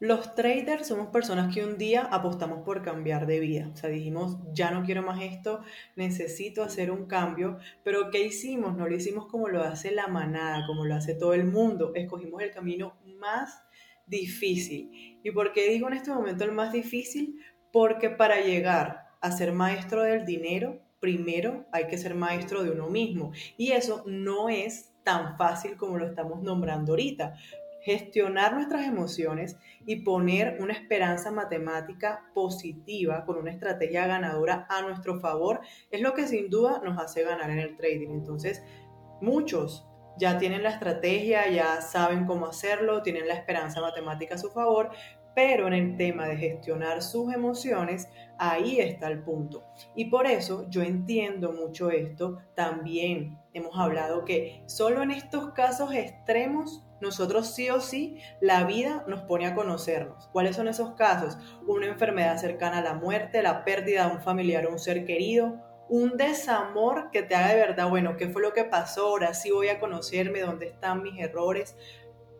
Los traders somos personas que un día apostamos por cambiar de vida. O sea, dijimos, ya no quiero más esto, necesito hacer un cambio. Pero ¿qué hicimos? No lo hicimos como lo hace la manada, como lo hace todo el mundo. Escogimos el camino más difícil. ¿Y por qué digo en este momento el más difícil? Porque para llegar a ser maestro del dinero, primero hay que ser maestro de uno mismo. Y eso no es tan fácil como lo estamos nombrando ahorita gestionar nuestras emociones y poner una esperanza matemática positiva con una estrategia ganadora a nuestro favor es lo que sin duda nos hace ganar en el trading. Entonces, muchos ya tienen la estrategia, ya saben cómo hacerlo, tienen la esperanza matemática a su favor, pero en el tema de gestionar sus emociones, ahí está el punto. Y por eso yo entiendo mucho esto. También hemos hablado que solo en estos casos extremos nosotros sí o sí, la vida nos pone a conocernos. ¿Cuáles son esos casos? Una enfermedad cercana a la muerte, la pérdida de un familiar o un ser querido, un desamor que te haga de verdad, bueno, ¿qué fue lo que pasó? Ahora sí voy a conocerme, dónde están mis errores,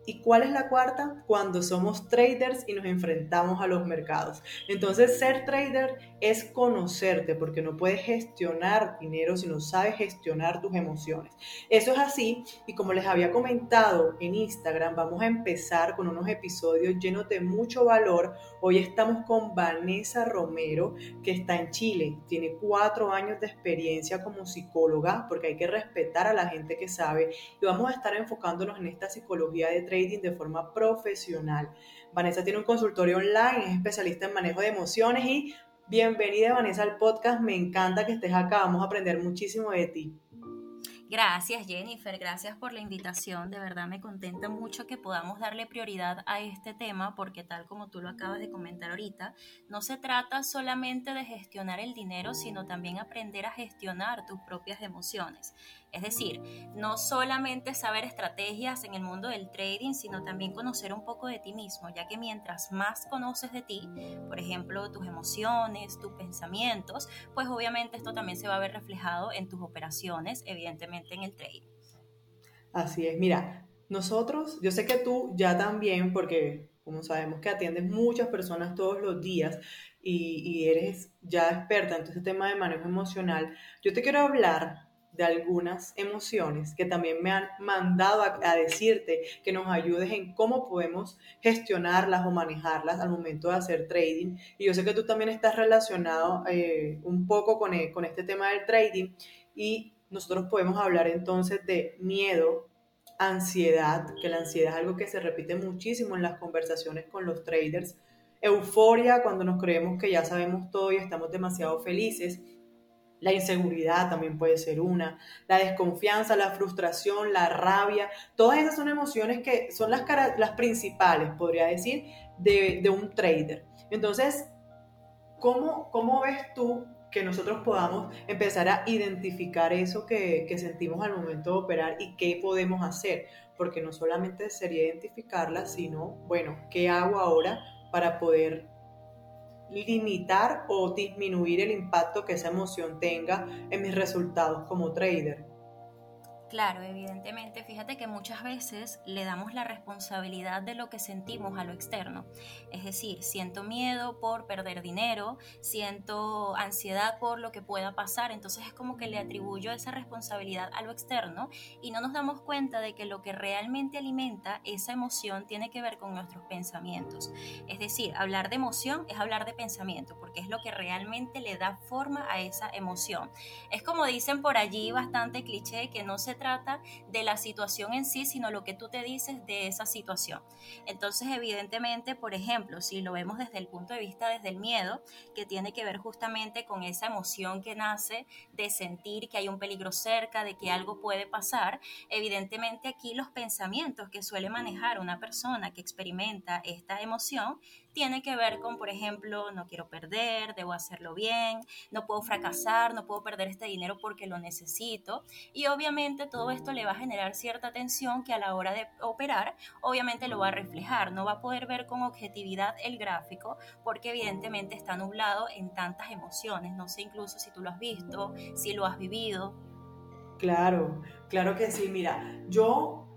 ¿Y cuál es la cuarta? Cuando somos traders y nos enfrentamos a los mercados. Entonces, ser trader es conocerte porque no puedes gestionar dinero si no sabes gestionar tus emociones. Eso es así y como les había comentado en Instagram, vamos a empezar con unos episodios llenos de mucho valor. Hoy estamos con Vanessa Romero, que está en Chile. Tiene cuatro años de experiencia como psicóloga porque hay que respetar a la gente que sabe y vamos a estar enfocándonos en esta psicología de trading de forma profesional. Vanessa tiene un consultorio online, es especialista en manejo de emociones y bienvenida Vanessa al podcast, me encanta que estés acá, vamos a aprender muchísimo de ti. Gracias Jennifer, gracias por la invitación. De verdad me contenta mucho que podamos darle prioridad a este tema porque tal como tú lo acabas de comentar ahorita, no se trata solamente de gestionar el dinero, sino también aprender a gestionar tus propias emociones. Es decir, no solamente saber estrategias en el mundo del trading, sino también conocer un poco de ti mismo, ya que mientras más conoces de ti, por ejemplo, tus emociones, tus pensamientos, pues obviamente esto también se va a ver reflejado en tus operaciones, evidentemente en el trading. Así es, mira, nosotros, yo sé que tú ya también, porque como sabemos que atiendes muchas personas todos los días y, eres ya experta en todo este tema de manejo emocional, yo te quiero hablar de algunas emociones que también me han mandado a, decirte que nos ayudes en cómo podemos gestionarlas o manejarlas al momento de hacer trading. Y yo sé que tú también estás relacionado eh, un poco con, eh, con este tema del trading y nosotros podemos hablar entonces de miedo, ansiedad, que la ansiedad es algo que se repite muchísimo en las conversaciones con los traders, euforia cuando nos creemos que ya sabemos todo y estamos demasiado felices la inseguridad también puede ser una, la desconfianza, la frustración, la rabia, todas esas son emociones que son las, las principales, podría decir, de, un trader. Entonces, ¿cómo, ¿cómo ves tú que nosotros podamos empezar a identificar eso que, que, sentimos al momento de operar y qué podemos hacer, porque no solamente sería identificarla, sino, bueno, ¿qué hago ahora para poder limitar o disminuir el impacto que esa emoción tenga en mis resultados como trader. Claro, evidentemente, fíjate que muchas veces le damos la responsabilidad de lo que sentimos a lo externo. Es decir, siento miedo por perder dinero, siento ansiedad por lo que pueda pasar, entonces es como que le atribuyo esa responsabilidad a lo externo y no nos damos cuenta de que lo que realmente alimenta esa emoción tiene que ver con nuestros pensamientos. Es decir, hablar de emoción es hablar de pensamiento, porque es lo que realmente le da forma a esa emoción. Es como dicen por allí bastante cliché que no se trata de la situación en sí, sino lo que tú te dices de esa situación. Entonces, evidentemente, por ejemplo, si lo vemos desde el punto de vista desde el miedo, que tiene que ver justamente con esa emoción que nace de sentir que hay un peligro cerca, de que algo puede pasar, evidentemente aquí los pensamientos que suele manejar una persona que experimenta esta emoción tiene que ver con, por ejemplo, no quiero perder, debo hacerlo bien, no puedo fracasar, no puedo perder este dinero porque lo necesito. Y obviamente todo esto le va a generar cierta tensión que a la hora de operar, obviamente lo va a reflejar, no va a poder ver con objetividad el gráfico porque evidentemente está nublado en tantas emociones. No sé incluso si tú lo has visto, si lo has vivido. Claro, claro que sí. Mira, yo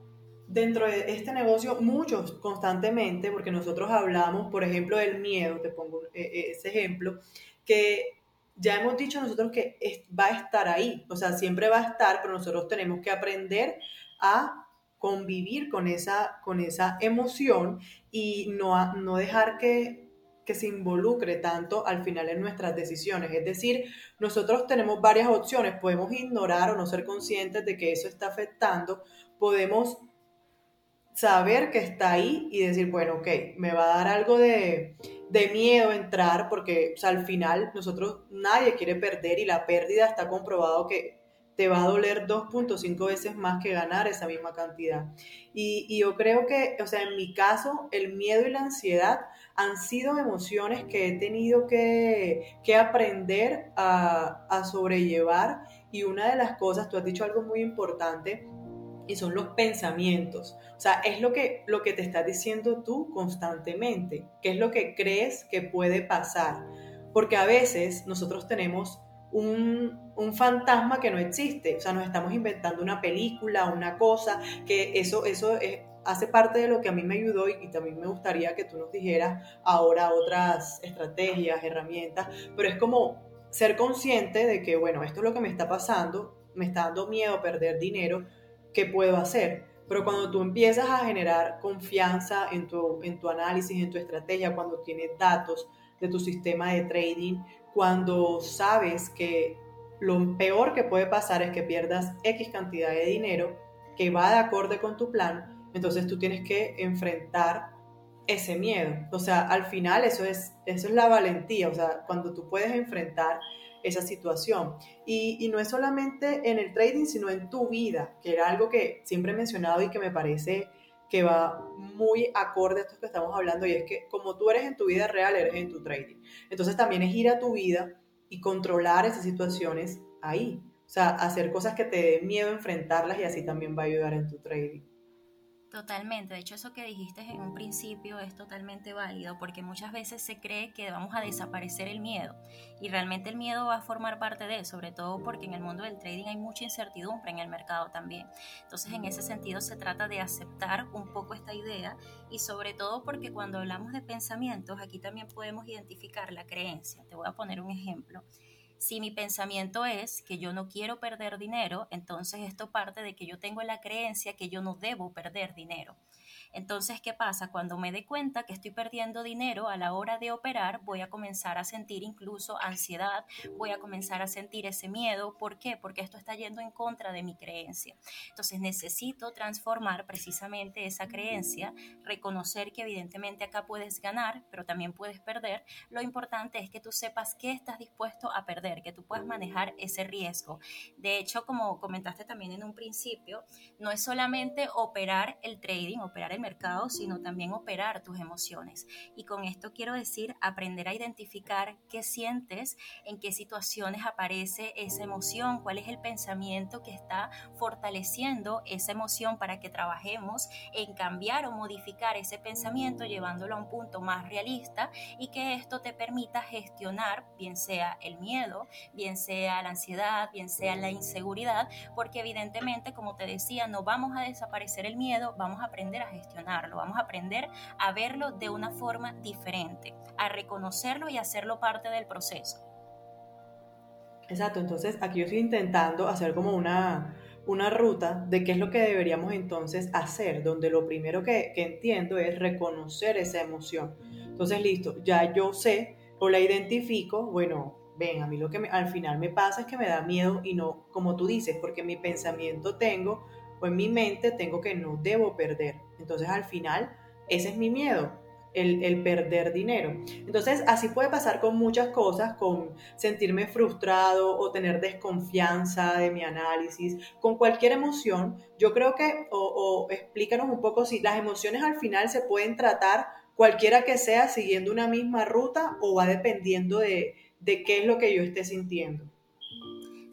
dentro de este negocio, muchos constantemente, porque nosotros hablamos, por ejemplo, del miedo, te pongo e, e, ese ejemplo, que ya hemos dicho nosotros que va a estar ahí, o sea, siempre va a estar, pero nosotros tenemos que aprender a convivir con esa, con esa emoción y no, no dejar que, que se involucre tanto al final en nuestras decisiones. Es decir, nosotros tenemos varias opciones, podemos ignorar o no ser conscientes de que eso está afectando, podemos saber que está ahí y decir, bueno, ok, me va a dar algo de, miedo entrar porque al final nosotros nadie quiere perder y la pérdida está comprobado que te va a doler 2.5 veces más que ganar esa misma cantidad. Y, yo creo que, o sea, en mi caso, el miedo y la ansiedad han sido emociones que he tenido que, aprender a, a sobrellevar. Y una de las cosas, tú has dicho algo muy importante, y son los pensamientos. O sea, es lo que, lo que te estás diciendo tú constantemente, qué es lo que crees que puede pasar. Porque a veces nosotros tenemos un, fantasma que no existe, o sea, nos estamos inventando una película, una cosa, que eso, eso hace parte de lo que a mí me ayudó y, y, también me gustaría que tú nos dijeras ahora otras estrategias, herramientas, pero es como ser consciente de que, bueno, esto es lo que me está pasando, me está dando miedo perder dinero, qué puedo hacer. Pero cuando tú empiezas a generar confianza en tu, en tu análisis, en tu estrategia, cuando tienes datos de tu sistema de trading, cuando sabes que lo peor que puede pasar es que pierdas X cantidad de dinero que va de acorde con tu plan, entonces tú tienes que enfrentar ese miedo. O sea, al final eso es, eso es la valentía, o sea, cuando tú puedes enfrentar esa situación. Y, no es solamente en el trading, sino en tu vida, que era algo que siempre he mencionado y que me parece que va muy acorde a esto que estamos hablando, y es que como tú eres en tu vida real, eres en tu trading. Entonces también es ir a tu vida y controlar esas situaciones ahí. O sea, hacer cosas que te den miedo enfrentarlas y así también va a ayudar en tu trading. Totalmente, de hecho eso que dijiste en un principio es totalmente válido porque muchas veces se cree que vamos a desaparecer el miedo y realmente el miedo va a formar parte de, sobre todo porque en el mundo del trading hay mucha incertidumbre en el mercado también. Entonces en ese sentido se trata de aceptar un poco esta idea y sobre todo porque cuando hablamos de pensamientos aquí también podemos identificar la creencia. Te voy a poner un ejemplo. Si mi pensamiento es que yo no quiero perder dinero, entonces esto parte de que yo tengo la creencia que yo no debo perder dinero. Entonces, ¿qué pasa? Cuando me dé cuenta que estoy perdiendo dinero a la hora de operar, voy a comenzar a sentir incluso ansiedad, voy a comenzar a sentir ese miedo. ¿Por qué? Porque esto está yendo en contra de mi creencia. Entonces, necesito transformar precisamente esa creencia, reconocer que evidentemente acá puedes ganar, pero también puedes perder. Lo importante es que tú sepas qué estás dispuesto a perder, que tú puedas manejar ese riesgo. De hecho, como comentaste también en un principio, no es solamente operar el trading, operar el mercado, sino también operar tus emociones. Y con esto quiero decir aprender a identificar qué sientes, en qué situaciones aparece esa emoción, cuál es el pensamiento que está fortaleciendo esa emoción para que trabajemos en cambiar o modificar ese pensamiento llevándolo a un punto más realista y que esto te permita gestionar bien sea el miedo, bien sea la ansiedad, bien sea la inseguridad, porque evidentemente, como te decía, no vamos a desaparecer el miedo, vamos a aprender a gestionar vamos a aprender a verlo de una forma diferente, a reconocerlo y hacerlo parte del proceso. Exacto, entonces aquí yo estoy intentando hacer como una, una ruta de qué es lo que deberíamos entonces hacer, donde lo primero que, entiendo es reconocer esa emoción. Entonces, listo, ya yo sé o la identifico, bueno, ven, a mí lo que al final me pasa es que me da miedo y no, como tú dices, porque mi pensamiento tengo o en mi mente tengo que no debo perder. Entonces al final ese es mi miedo, el, perder dinero. Entonces, así puede pasar con muchas cosas, con sentirme frustrado o tener desconfianza de mi análisis, con cualquier emoción. Yo creo que, o, explícanos un poco si las emociones al final se pueden tratar cualquiera que sea siguiendo una misma ruta o va dependiendo de, de qué es lo que yo esté sintiendo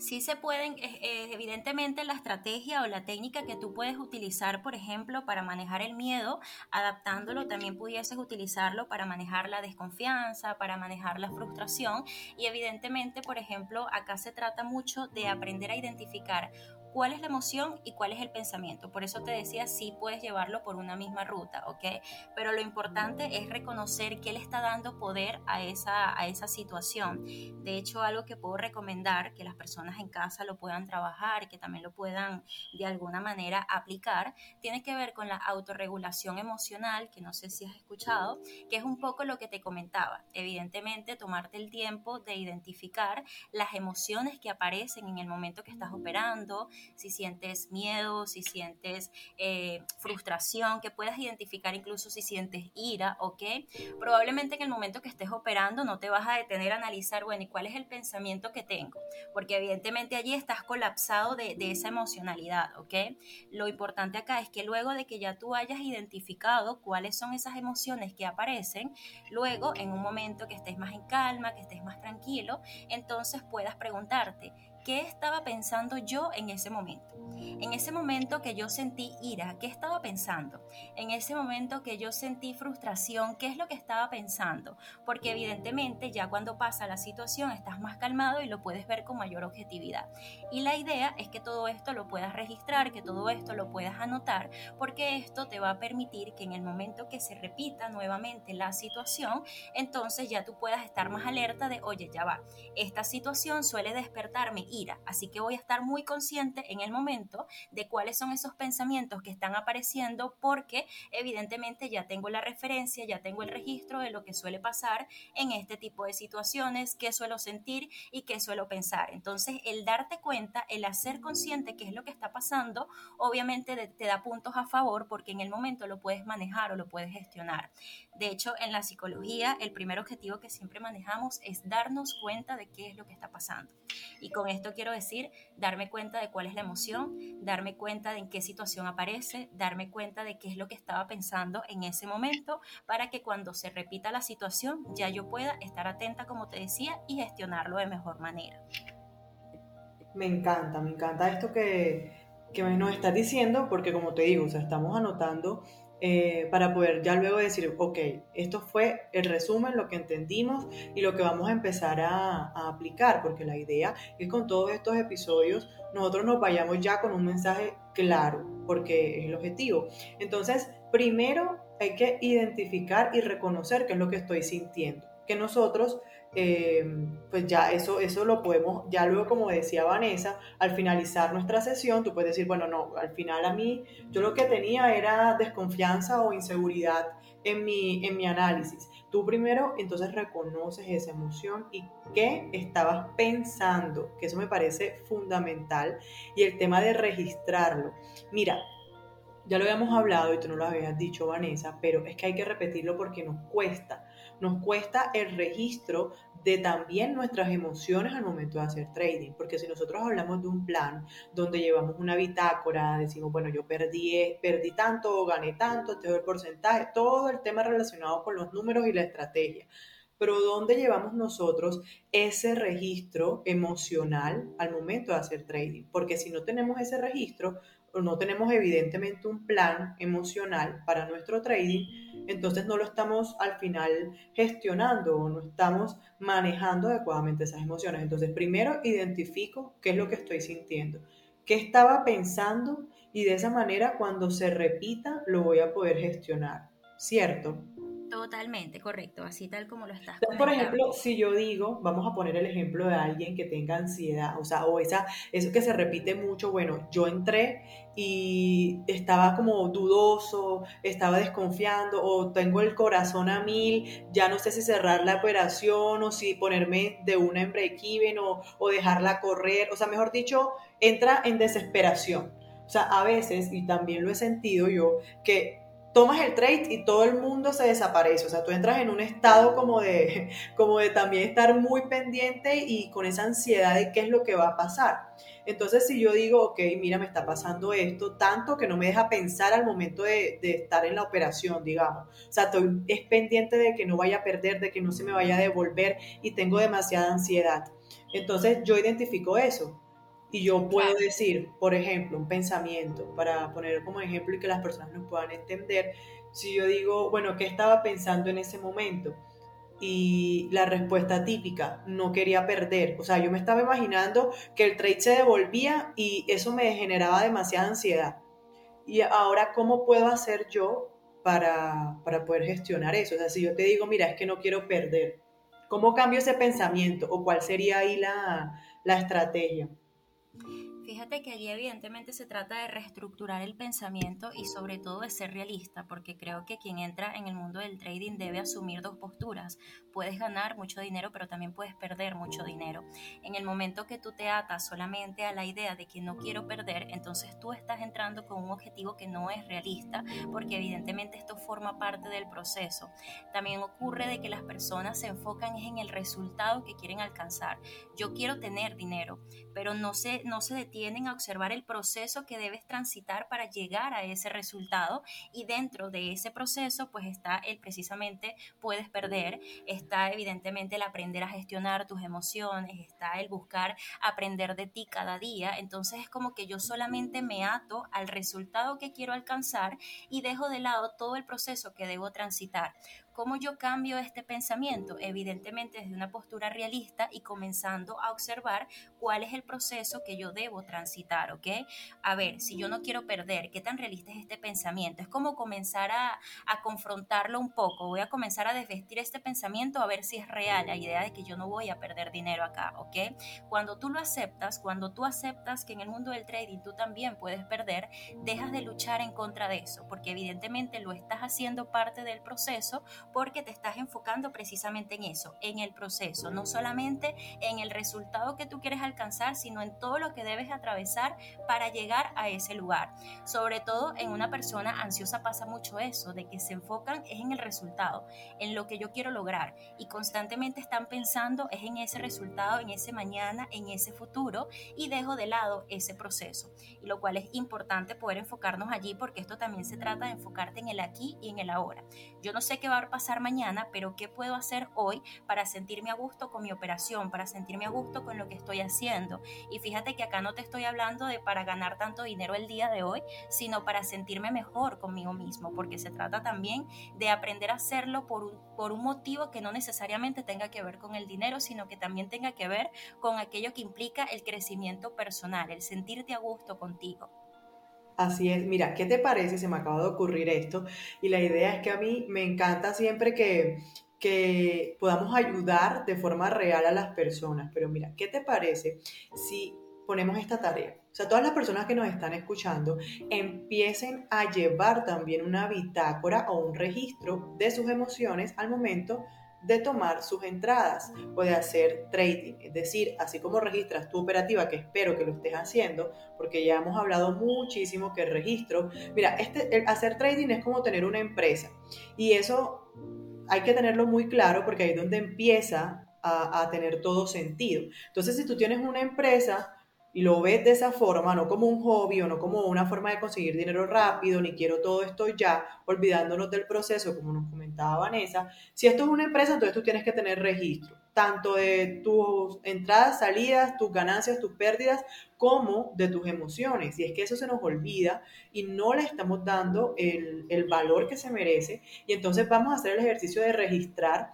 sí se pueden, evidentemente la estrategia o la técnica que tú puedes utilizar, por ejemplo, para manejar el miedo, adaptándolo, también pudieses utilizarlo para manejar la desconfianza, para manejar la frustración. Y evidentemente, por ejemplo, acá se trata mucho de aprender a identificar cuál es la emoción y cuál es el pensamiento. Por eso te decía, sí puedes llevarlo por una misma ruta, ¿ok? Pero lo importante es reconocer qué le está dando poder a esa, a esa situación. De hecho, algo que puedo recomendar que las personas en casa lo puedan trabajar, que también lo puedan de alguna manera aplicar, tiene que ver con la autorregulación emocional, que no sé si has escuchado, que es un poco lo que te comentaba. Evidentemente, tomarte el tiempo de identificar las emociones que aparecen en el momento que estás operando, si sientes miedo, si sientes eh, frustración, que puedas identificar incluso si sientes ira, ¿ok? Probablemente en el momento que estés operando no te vas a detener a analizar, bueno, ¿y cuál es el pensamiento que tengo? Porque evidentemente allí estás colapsado de, de esa emocionalidad, ¿ok? Lo importante acá es que luego de que ya tú hayas identificado cuáles son esas emociones que aparecen, luego en un momento que estés más en calma, que estés más tranquilo, entonces puedas preguntarte, ¿qué estaba pensando yo en ese momento? En ese momento que yo sentí ira, ¿qué estaba pensando? En ese momento que yo sentí frustración, ¿qué es lo que estaba pensando? Porque evidentemente ya cuando pasa la situación estás más calmado y lo puedes ver con mayor objetividad. Y la idea es que todo esto lo puedas registrar, que todo esto lo puedas anotar, porque esto te va a permitir que en el momento que se repita nuevamente la situación, entonces ya tú puedas estar más alerta de, oye, ya va, esta situación suele despertarme ira, así que voy a estar muy consciente en el momento de cuáles son esos pensamientos que están apareciendo porque evidentemente ya tengo la referencia, ya tengo el registro de lo que suele pasar en este tipo de situaciones, qué suelo sentir y qué suelo pensar. Entonces, el darte cuenta, el hacer consciente qué es lo que está pasando, obviamente te da puntos a favor porque en el momento lo puedes manejar o lo puedes gestionar. De hecho, en la psicología, el primer objetivo que siempre manejamos es darnos cuenta de qué es lo que está pasando. Y con esto quiero decir, darme cuenta de cuál es la emoción, darme cuenta de en qué situación aparece, darme cuenta de qué es lo que estaba pensando en ese momento, para que cuando se repita la situación ya yo pueda estar atenta, como te decía, y gestionarlo de mejor manera. Me encanta, me encanta esto que, que nos estás diciendo, porque como te digo, o sea, estamos anotando eh, para poder ya luego decir, ok, esto fue el resumen, lo que entendimos y lo que vamos a empezar a, a, aplicar, porque la idea es con todos estos episodios nosotros nos vayamos ya con un mensaje claro, porque es el objetivo. Entonces, primero hay que identificar y reconocer qué es lo que estoy sintiendo, que nosotros eh, pues ya eso, eso lo podemos, ya luego como decía Vanessa, al finalizar nuestra sesión, tú puedes decir, bueno, no, al final a mí yo lo que tenía era desconfianza o inseguridad en mi, en mi análisis. Tú primero entonces reconoces esa emoción y qué estabas pensando, que eso me parece fundamental, y el tema de registrarlo. Mira, ya lo habíamos hablado y tú no lo habías dicho, Vanessa, pero es que hay que repetirlo porque nos cuesta nos cuesta el registro de también nuestras emociones al momento de hacer trading, porque si nosotros hablamos de un plan donde llevamos una bitácora, decimos, bueno, yo perdí, perdí tanto o gané tanto, este es el porcentaje, todo el tema relacionado con los números y la estrategia. Pero ¿dónde llevamos nosotros ese registro emocional al momento de hacer trading? Porque si no tenemos ese registro, no tenemos evidentemente un plan emocional para nuestro trading, entonces no lo estamos al final gestionando o no estamos manejando adecuadamente esas emociones. Entonces primero identifico qué es lo que estoy sintiendo, qué estaba pensando y de esa manera cuando se repita lo voy a poder gestionar, ¿cierto? Totalmente, correcto, así tal como lo estás. Entonces, por ejemplo, si yo digo, vamos a poner el ejemplo de alguien que tenga ansiedad, o sea, o esa, eso que se repite mucho, bueno, yo entré y estaba como dudoso, estaba desconfiando, o tengo el corazón a mil, ya no sé si cerrar la operación o si ponerme de una en break-even o, o dejarla correr, o sea, mejor dicho, entra en desesperación. O sea, a veces, y también lo he sentido yo, que tomas el trade y todo el mundo se desaparece. O sea, tú entras en un estado como de, como de también estar muy pendiente y con esa ansiedad de qué es lo que va a pasar. Entonces, si yo digo, ok, mira, me está pasando esto, tanto que no me deja pensar al momento de, de estar en la operación, digamos. O sea, estoy es pendiente de que no vaya a perder, de que no se me vaya a devolver y tengo demasiada ansiedad. Entonces, yo identifico eso. Y yo puedo decir, por ejemplo, un pensamiento, para poner como ejemplo y que las personas nos puedan entender, si yo digo, bueno, ¿qué estaba pensando en ese momento? y la respuesta típica, no quería perder. O sea, yo me estaba imaginando que el trade se devolvía y eso me generaba demasiada ansiedad. Y ahora, ¿cómo puedo hacer yo para, para poder gestionar eso? O sea, si yo te digo, mira, es que no quiero perder, ¿cómo cambio ese pensamiento? ¿O cuál sería ahí la, la estrategia? Fíjate que allí evidentemente se trata de reestructurar el pensamiento y sobre todo de ser realista, porque creo que quien entra en el mundo del trading debe asumir dos posturas. Puedes ganar mucho dinero, pero también puedes perder mucho dinero. En el momento que tú te atas solamente a la idea de que no quiero perder, entonces tú estás entrando con un objetivo que no es realista, porque evidentemente esto forma parte del proceso. También ocurre de que las personas se enfocan en el resultado que quieren alcanzar. Yo quiero tener dinero, pero no se, no se detiene tienden a observar el proceso que debes transitar para llegar a ese resultado y dentro de ese proceso pues está el precisamente puedes perder, está evidentemente el aprender a gestionar tus emociones, está el buscar aprender de ti cada día, entonces es como que yo solamente me ato al resultado que quiero alcanzar y dejo de lado todo el proceso que debo transitar. ¿Cómo yo cambio este pensamiento? Evidentemente desde una postura realista y comenzando a observar cuál es el proceso que yo debo transitar, ¿ok? A ver, si yo no quiero perder, ¿qué tan realista es este pensamiento? Es como comenzar a, a confrontarlo un poco. Voy a comenzar a desvestir este pensamiento a ver si es real la idea de que yo no voy a perder dinero acá, ¿ok? Cuando tú lo aceptas, cuando tú aceptas que en el mundo del trading tú también puedes perder, dejas de luchar en contra de eso, porque evidentemente lo estás haciendo parte del proceso porque te estás enfocando precisamente en eso, en el proceso, no solamente en el resultado que tú quieres alcanzar, sino en todo lo que debes atravesar para llegar a ese lugar. Sobre todo en una persona ansiosa pasa mucho eso, de que se enfocan es en el resultado, en lo que yo quiero lograr y constantemente están pensando es en ese resultado, en ese mañana, en ese futuro y dejo de lado ese proceso. Y lo cual es importante poder enfocarnos allí porque esto también se trata de enfocarte en el aquí y en el ahora. Yo no sé qué va pasar mañana, pero ¿qué puedo hacer hoy para sentirme a gusto con mi operación, para sentirme a gusto con lo que estoy haciendo? Y fíjate que acá no te estoy hablando de para ganar tanto dinero el día de hoy, sino para sentirme mejor conmigo mismo, porque se trata también de aprender a hacerlo por un, por un motivo que no necesariamente tenga que ver con el dinero, sino que también tenga que ver con aquello que implica el crecimiento personal, el sentirte a gusto contigo. Así es, mira, ¿qué te parece? Se me acaba de ocurrir esto y la idea es que a mí me encanta siempre que, que podamos ayudar de forma real a las personas, pero mira, ¿qué te parece si ponemos esta tarea? O sea, todas las personas que nos están escuchando empiecen a llevar también una bitácora o un registro de sus emociones al momento tomar sus entradas. Puede hacer trading, es decir, así como registras tu operativa, que espero que lo estés haciendo, porque ya hemos hablado muchísimo que registro, mira, este, hacer trading es como tener una empresa y eso hay que tenerlo muy claro porque ahí es donde empieza a, a tener todo sentido. Entonces, si tú tienes una empresa, y lo ves de esa forma, no como un hobby o no como una forma de conseguir dinero rápido, ni quiero todo esto ya, olvidándonos del proceso, como nos comentaba Vanessa, si esto es una empresa, entonces tú tienes que tener registro, tanto de tus entradas, salidas, tus ganancias, tus pérdidas, como de tus emociones. Y es que eso se nos olvida y no le estamos dando el, el valor que se merece. Y entonces vamos a hacer el ejercicio de registrar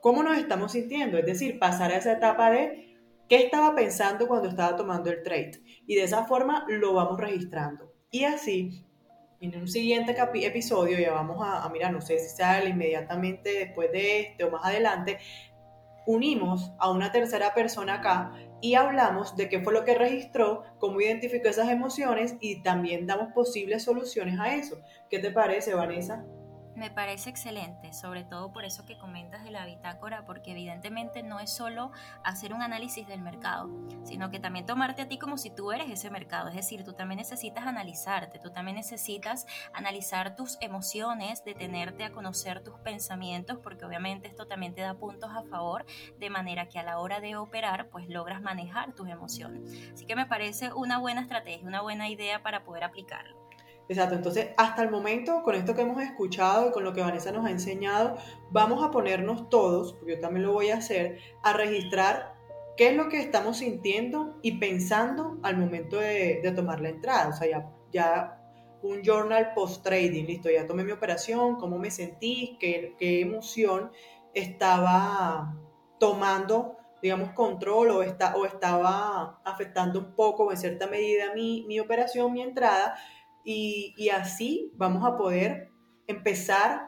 cómo nos estamos sintiendo, es decir, pasar a esa etapa de ¿Qué estaba pensando cuando estaba tomando el trade? Y de esa forma lo vamos registrando. Y así, en un siguiente episodio, ya vamos a, mirar, no sé si sale inmediatamente después de este o más adelante, unimos a una tercera persona acá y hablamos de qué fue lo que registró, cómo identificó esas emociones y también damos posibles soluciones a eso. ¿Qué te parece, Vanessa? Me parece excelente, sobre todo por eso que comentas de la bitácora, porque evidentemente no es solo hacer un análisis del mercado, sino que también tomarte a ti como si tú eres ese mercado. Es decir, tú también necesitas analizarte, tú también necesitas analizar tus emociones, detenerte a conocer tus pensamientos, porque obviamente esto también te da puntos a favor, de manera que a la hora de operar, pues logras manejar tus emociones. Así que me parece una buena estrategia, una buena idea para poder aplicarlo. Exacto, entonces hasta el momento, con esto que hemos escuchado y con lo que Vanessa nos ha enseñado, vamos a ponernos todos, porque yo también lo voy a hacer, a registrar qué es lo que estamos sintiendo y pensando al momento de, tomar la entrada. O sea, ya, ya un journal post-trading, listo, ya tomé mi operación, cómo me sentí, qué, emoción estaba tomando, digamos, control o, está, o estaba afectando un poco o en cierta medida mi, mi operación, mi entrada, y, y así vamos a poder empezar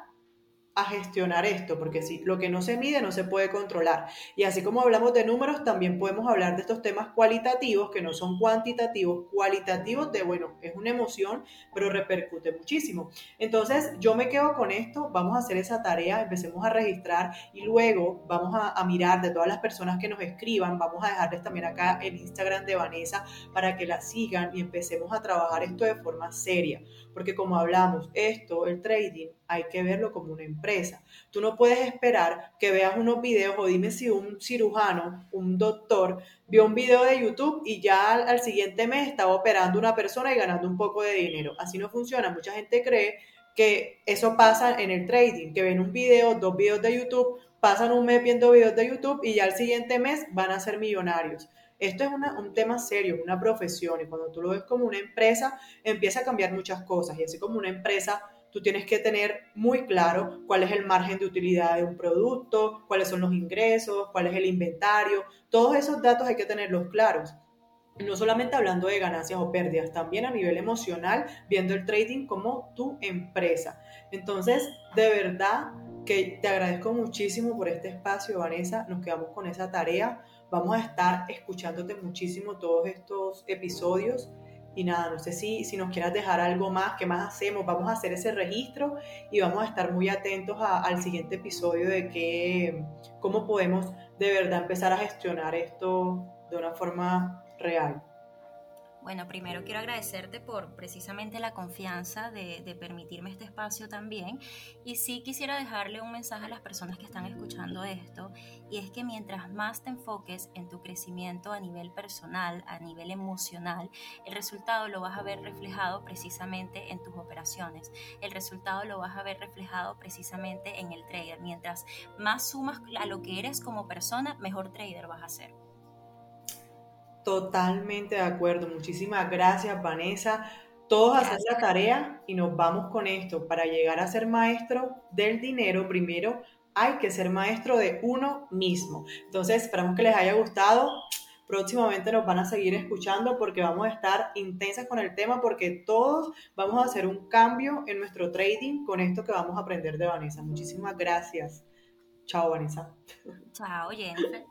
a gestionar esto, porque si lo que no se mide no se puede controlar. Y así como hablamos de números, también podemos hablar de estos temas cualitativos que no son cuantitativos, cualitativos de, bueno, es una emoción, pero repercute muchísimo. Entonces, yo me quedo con esto, vamos a hacer esa tarea, empecemos a registrar y luego vamos a, a mirar de todas las personas que nos escriban, vamos a dejarles también acá el Instagram de Vanessa para que la sigan y empecemos a trabajar esto de forma seria, porque como hablamos, esto, el trading, hay que verlo como una empresa. Tú no puedes esperar que veas unos videos o dime si un cirujano, un doctor, vio un video de YouTube y ya al, siguiente mes estaba operando una persona y ganando un poco de dinero. Así no funciona. Mucha gente cree que eso pasa en el trading, que ven un video, dos videos de YouTube, pasan un mes viendo videos de YouTube y ya al siguiente mes van a ser millonarios. Esto es un tema serio, una profesión y cuando tú lo ves como una empresa, empieza a cambiar muchas cosas y así como una empresa tú tienes que tener muy claro cuál es el margen de utilidad de un producto, cuáles son los ingresos, cuál es el inventario. Todos esos datos hay que tenerlos claros. No solamente hablando de ganancias o pérdidas, también a nivel emocional, viendo el trading como tu empresa. Entonces, de verdad que te agradezco muchísimo por este espacio, Vanessa. Nos quedamos con esa tarea. Vamos a estar escuchándote muchísimo todos estos episodios. Y nada, no sé si, si nos quieras dejar algo más, qué más hacemos, vamos a hacer ese registro y vamos a estar muy atentos al siguiente episodio de que, cómo podemos de verdad empezar a gestionar esto de una forma real. Bueno, primero quiero agradecerte por precisamente la confianza de, permitirme este espacio también. Y sí quisiera dejarle un mensaje a las personas que están escuchando esto, y es que mientras más te enfoques en tu crecimiento a nivel personal, a nivel emocional, el resultado lo vas a ver reflejado precisamente en tus operaciones. El resultado lo vas a ver reflejado precisamente en el trader. Mientras más sumas a lo que eres como persona, mejor trader vas a ser. Totalmente de acuerdo. Muchísimas gracias, Vanessa. Todos hacen la tarea y nos vamos con esto. Para llegar a ser maestro del dinero, primero hay que ser maestro de uno mismo. Entonces, esperamos que les haya gustado. Próximamente nos van a seguir escuchando porque vamos a estar intensas con el tema porque todos vamos a hacer un cambio en nuestro trading con esto que vamos a aprender de Vanessa. Muchísimas gracias. Chao, Vanessa. Chao, Jennifer.